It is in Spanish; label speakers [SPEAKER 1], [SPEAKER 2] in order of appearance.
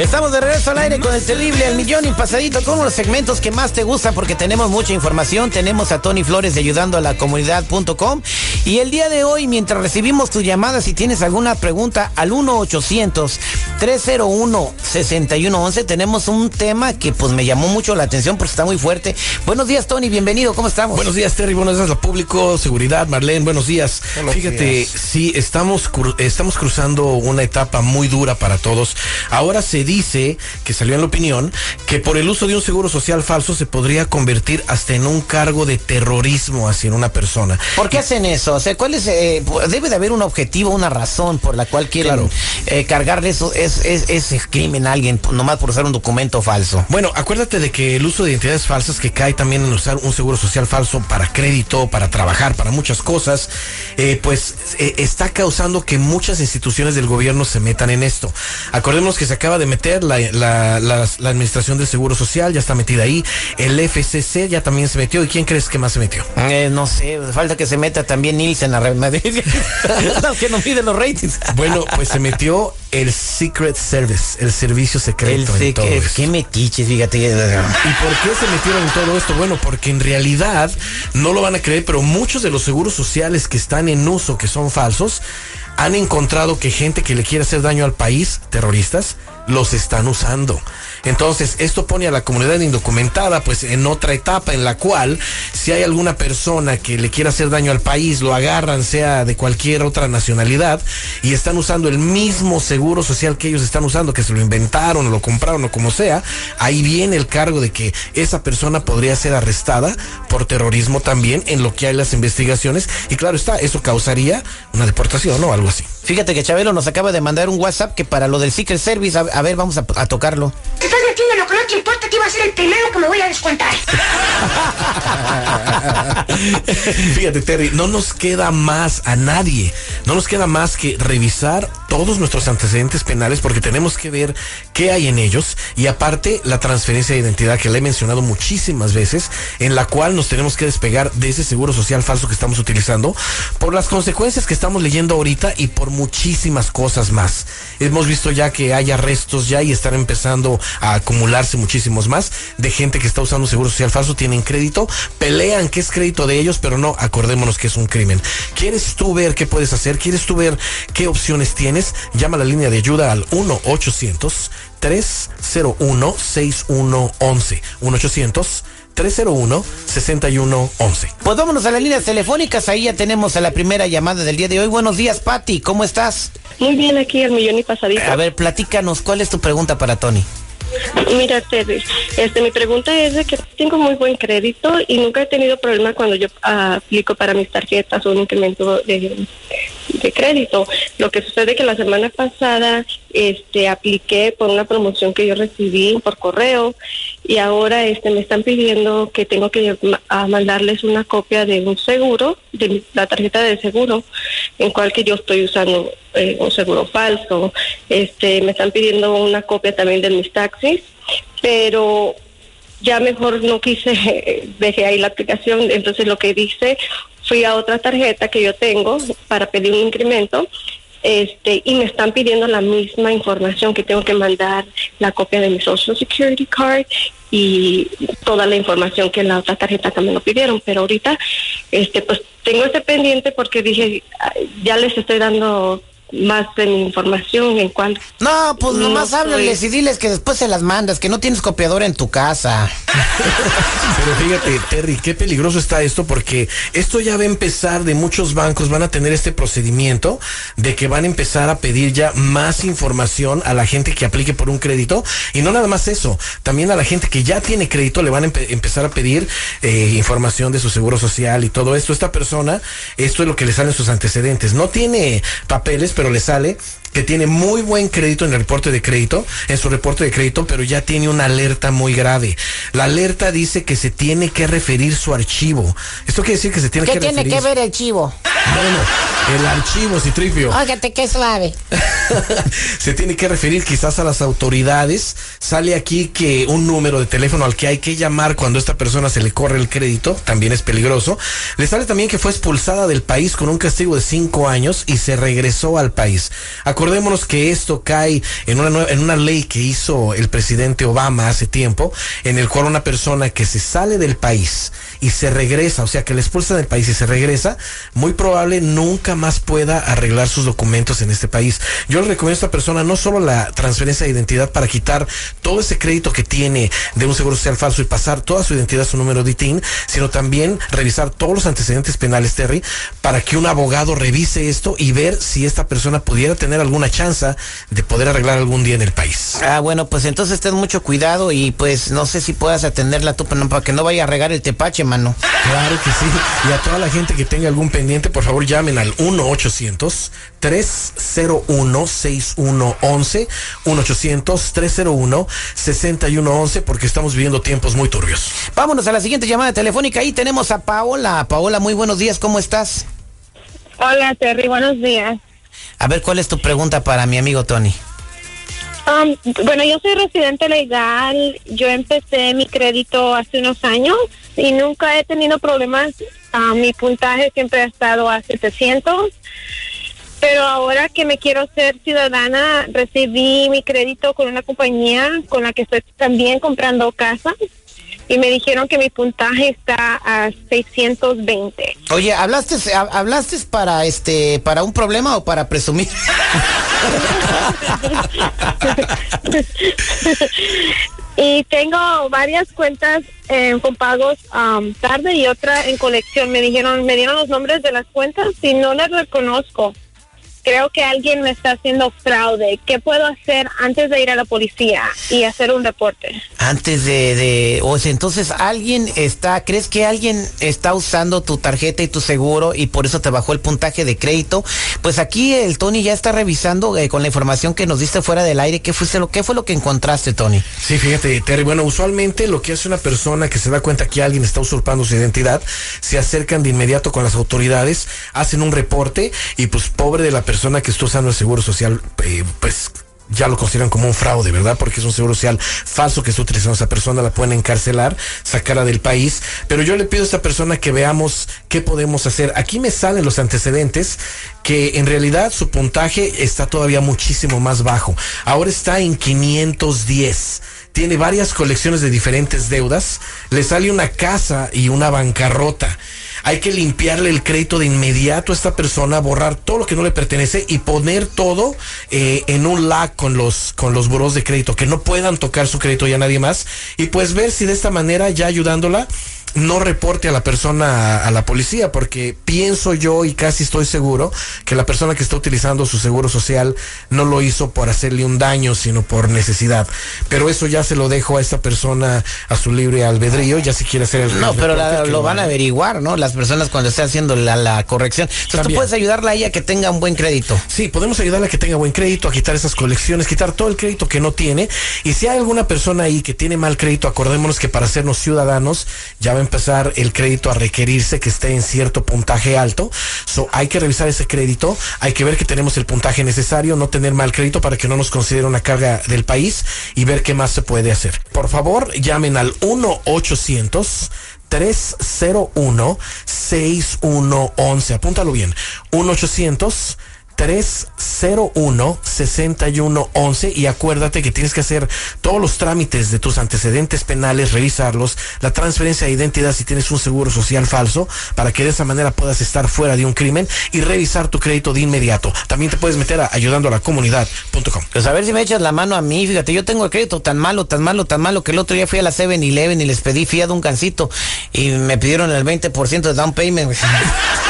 [SPEAKER 1] Estamos de regreso al aire con el terrible al millón y pasadito con los segmentos que más te gustan porque tenemos mucha información. Tenemos a Tony Flores de ayudando a la comunidad.com y el día de hoy, mientras recibimos tus llamadas, si tienes alguna pregunta al 1-800-301-6111, tenemos un tema que pues me llamó mucho la atención porque está muy fuerte. Buenos días, Tony, bienvenido, ¿cómo estamos?
[SPEAKER 2] Buenos días, Terry, buenos días al público, seguridad, Marlene, buenos días.
[SPEAKER 1] Buenos
[SPEAKER 2] Fíjate,
[SPEAKER 1] días.
[SPEAKER 2] sí, estamos, cru- estamos cruzando una etapa muy dura para todos. Ahora se dice, que salió en la opinión, que por el uso de un seguro social falso se podría convertir hasta en un cargo de terrorismo hacia una persona.
[SPEAKER 1] ¿Por qué hacen eso? O sea, ¿cuál es, eh, debe de haber un objetivo, una razón por la cual quieren
[SPEAKER 2] Claro.
[SPEAKER 1] eh, cargarle eso, es, es- ese crimen a alguien nomás por usar un documento falso?
[SPEAKER 2] Bueno, acuérdate de que el uso de identidades falsas que cae también en usar un seguro social falso para crédito, para trabajar, para muchas cosas, eh, pues está causando que muchas instituciones del gobierno se metan en esto. Acordémonos que se acaba de meter la, la- la- la Administración del Seguro Social, ya está metida ahí, el FCC ya también se metió, ¿y quién crees que más se metió?
[SPEAKER 1] Eh, no sé, falta que se meta también Nielsen a Real Madrid. que no mide los ratings.
[SPEAKER 2] Bueno, pues se metió el Secret Service, el servicio
[SPEAKER 1] El
[SPEAKER 2] secreto. en
[SPEAKER 1] sé
[SPEAKER 2] todo esto.
[SPEAKER 1] qué metiches, fíjate.
[SPEAKER 2] ¿Y por qué se metieron en todo esto? Bueno, porque en realidad no lo van a creer, pero muchos de los seguros sociales que están en uso, que son falsos, han encontrado que gente que le quiere hacer daño al país, terroristas, los están usando. Entonces, esto pone a la comunidad indocumentada pues en otra etapa en la cual si hay alguna persona que le quiera hacer daño al país, lo agarran sea de cualquier otra nacionalidad y están usando el mismo seguro social que ellos están usando, que se lo inventaron o lo compraron o como sea, ahí viene el cargo de que esa persona podría ser arrestada por terrorismo también en lo que hay las investigaciones y claro está, eso causaría una deportación o algo así.
[SPEAKER 1] Fíjate que Chabelo nos acaba de mandar un WhatsApp que para lo del Secret Service, a, a ver, vamos a, a tocarlo.
[SPEAKER 3] Te estás metiendo en lo que no te importa, te iba a ser el primero que me voy a descontar.
[SPEAKER 2] Fíjate, Terry, no nos queda más a nadie, no nos queda más que revisar todos nuestros antecedentes penales porque tenemos que ver qué hay en ellos y aparte la transferencia de identidad que le he mencionado muchísimas veces, en la cual nos tenemos que despegar de ese seguro social falso que estamos utilizando por las consecuencias que estamos leyendo ahorita y por muchísimas cosas más. Hemos visto ya que hay arrestos ya y están empezando a acumularse muchísimos más de gente que está usando seguro social falso, tienen crédito, pelean que es crédito de ellos, pero no, acordémonos que es un crimen. ¿Quieres tú ver qué puedes hacer? ¿Quieres tú ver qué opciones tienes? Llama a la línea de ayuda al 1 800 301 6111 1 800 301 6111
[SPEAKER 1] Pues vámonos a las líneas telefónicas, ahí ya tenemos a la primera llamada del día de hoy. Buenos días, Patti, ¿cómo estás?
[SPEAKER 4] Muy bien, aquí el millón y pasadito.
[SPEAKER 1] A ver, platícanos, ¿cuál es tu pregunta para Tony?
[SPEAKER 4] Mira, Terry, este, mi pregunta es de que tengo muy buen crédito y nunca he tenido problema cuando yo ah, aplico para mis tarjetas o un incremento de, de crédito. Lo que sucede que la semana pasada este, apliqué por una promoción que yo recibí por correo y ahora este, me están pidiendo que tengo que a mandarles una copia de un seguro, de la tarjeta de seguro, en cual que yo estoy usando eh, un seguro falso. Este, me están pidiendo una copia también de mis taxis, pero ya mejor no quise, dejé ahí la aplicación, entonces lo que hice, fui a otra tarjeta que yo tengo para pedir un incremento, este, y me están pidiendo la misma información que tengo que mandar la copia de mi Social Security Card y toda la información que la otra tarjeta también lo pidieron, pero ahorita, este, pues tengo este pendiente porque dije, "Ah, ya les estoy dando más información en cuál
[SPEAKER 1] No, pues
[SPEAKER 4] No
[SPEAKER 1] nomás
[SPEAKER 4] soy-
[SPEAKER 1] háblales y diles que después se las mandas, que no tienes copiadora en tu casa.
[SPEAKER 2] Pero fíjate, Terry, qué peligroso está esto porque esto ya va a empezar de muchos bancos, van a tener este procedimiento de que van a empezar a pedir ya más información a la gente que aplique por un crédito y no nada más eso, también a la gente que ya tiene crédito le van a empe- empezar a pedir eh, información de su seguro social y todo esto. Esta persona, esto es lo que le salen sus antecedentes. No tiene papeles, pero le sale que tiene muy buen crédito en el reporte de crédito, en su reporte de crédito, pero ya tiene una alerta muy grave. La alerta dice que se tiene que referir su archivo. Esto quiere decir que se tiene
[SPEAKER 1] ¿Qué
[SPEAKER 2] que
[SPEAKER 1] tiene
[SPEAKER 2] referir.
[SPEAKER 1] que ver el chivo?
[SPEAKER 2] Bueno, el archivo, Citripio.
[SPEAKER 1] Óigate, qué suave.
[SPEAKER 2] se tiene que referir quizás a las autoridades. Sale aquí que un número de teléfono al que hay que llamar cuando a esta persona se le corre el crédito también es peligroso. Le sale también que fue expulsada del país con un castigo de cinco años y se regresó al país. Acordémonos que esto cae en una, en una ley que hizo el presidente Obama hace tiempo, en el cual una persona que se sale del país y se regresa, o sea, que le expulsa del país y se regresa, muy probable nunca más pueda arreglar sus documentos en este país. Yo le recomiendo a esta persona no solo la transferencia de identidad para quitar todo ese crédito que tiene de un seguro social falso y pasar toda su identidad a su número de ITIN, sino también revisar todos los antecedentes penales, Terry, para que un abogado revise esto y ver si esta persona pudiera tener alguna chance de poder arreglar algún día en el país.
[SPEAKER 1] Ah, bueno, pues entonces ten mucho cuidado y pues no sé si puedas atenderla tú para que no vaya a regar el tepache, mano.
[SPEAKER 2] Claro que sí. Y a toda la gente que tenga algún pendiente, por favor llamen al 1-800-301-6111. 1-800-301-6111 porque estamos viviendo tiempos muy turbios.
[SPEAKER 1] Vámonos a la siguiente llamada telefónica. Ahí tenemos a Paola. Paola, muy buenos días, ¿cómo estás?
[SPEAKER 4] Hola, Terry, buenos días.
[SPEAKER 1] A ver, ¿cuál es tu pregunta para mi amigo Tony?
[SPEAKER 4] Um, bueno, yo soy residente legal. Yo empecé mi crédito hace unos años y nunca he tenido problemas. Ah, mi puntaje siempre ha estado a 700. Pero ahora que me quiero ser ciudadana, recibí mi crédito con una compañía con la que estoy también comprando casa y me dijeron que mi puntaje está a 620.
[SPEAKER 1] Oye, ¿hablaste, ha- hablaste para este, para un problema o para presumir?
[SPEAKER 4] Y tengo varias cuentas eh, con pagos am, tarde y otra en colección. Me dijeron, me dieron los nombres de las cuentas y no las reconozco. Creo que alguien me está haciendo fraude. ¿Qué puedo hacer antes de ir a la policía y hacer un reporte?
[SPEAKER 1] Antes de, de, o sea, entonces alguien está, ¿crees que alguien está usando tu tarjeta y tu seguro y por eso te bajó el puntaje de crédito? Pues aquí el Tony ya está revisando eh, con la información que nos diste fuera del aire. ¿Qué, fuiste lo, ¿Qué fue lo que encontraste, Tony?
[SPEAKER 2] Sí, fíjate, Terry. Bueno, usualmente lo que hace una persona que se da cuenta que alguien está usurpando su identidad, se acercan de inmediato con las autoridades, hacen un reporte y pues pobre de la persona que está usando el seguro social, eh, pues ya lo consideran como un fraude, ¿verdad? Porque es un seguro social falso que está utilizando esa persona, la pueden encarcelar, sacarla del país. Pero yo le pido a esta persona que veamos qué podemos hacer. Aquí me salen los antecedentes que en realidad su puntaje está todavía muchísimo más bajo. Ahora está en 510 tiene varias colecciones de diferentes deudas, le sale una casa y una bancarrota. Hay que limpiarle el crédito de inmediato a esta persona, borrar todo lo que no le pertenece y poner todo eh, en un lag con los con los buros de crédito, que no puedan tocar su crédito ya nadie más. Y pues ver si de esta manera ya ayudándola no reporte a la persona a, a la policía, porque pienso yo y casi estoy seguro que la persona que está utilizando su seguro social no lo hizo por hacerle un daño, sino por necesidad. Pero eso ya se lo dejo a esta persona a su libre albedrío, ya si quiere hacer el
[SPEAKER 1] No, pero la- lo van a averiguar, ¿no? Las personas cuando esté haciendo la, la corrección. Entonces tú puedes ayudarla a ella a que tenga un buen crédito.
[SPEAKER 2] Sí, podemos ayudarle a que tenga buen crédito, a quitar esas colecciones, quitar todo el crédito que no tiene. Y si hay alguna persona ahí que tiene mal crédito, acordémonos que para hacernos ciudadanos ya empezar el crédito a requerirse que esté en cierto puntaje alto. So, hay que revisar ese crédito, hay que ver que tenemos el puntaje necesario, no tener mal crédito para que no nos considere una carga del país y ver qué más se puede hacer. Por favor, llamen al 1 800 301 6111. Apúntalo bien. 1 800 301-6111 y acuérdate que tienes que hacer todos los trámites de tus antecedentes penales, revisarlos, la transferencia de identidad si tienes un seguro social falso, para que de esa manera puedas estar fuera de un crimen y revisar tu crédito de inmediato. También te puedes meter a ayudando a la comunidad.com.
[SPEAKER 1] Pues a ver si me echas la mano a mí, fíjate, yo tengo el crédito tan malo, tan malo, tan malo que el otro día fui a la 7-Eleven y les pedí fiado un cancito y me pidieron el 20% de down payment.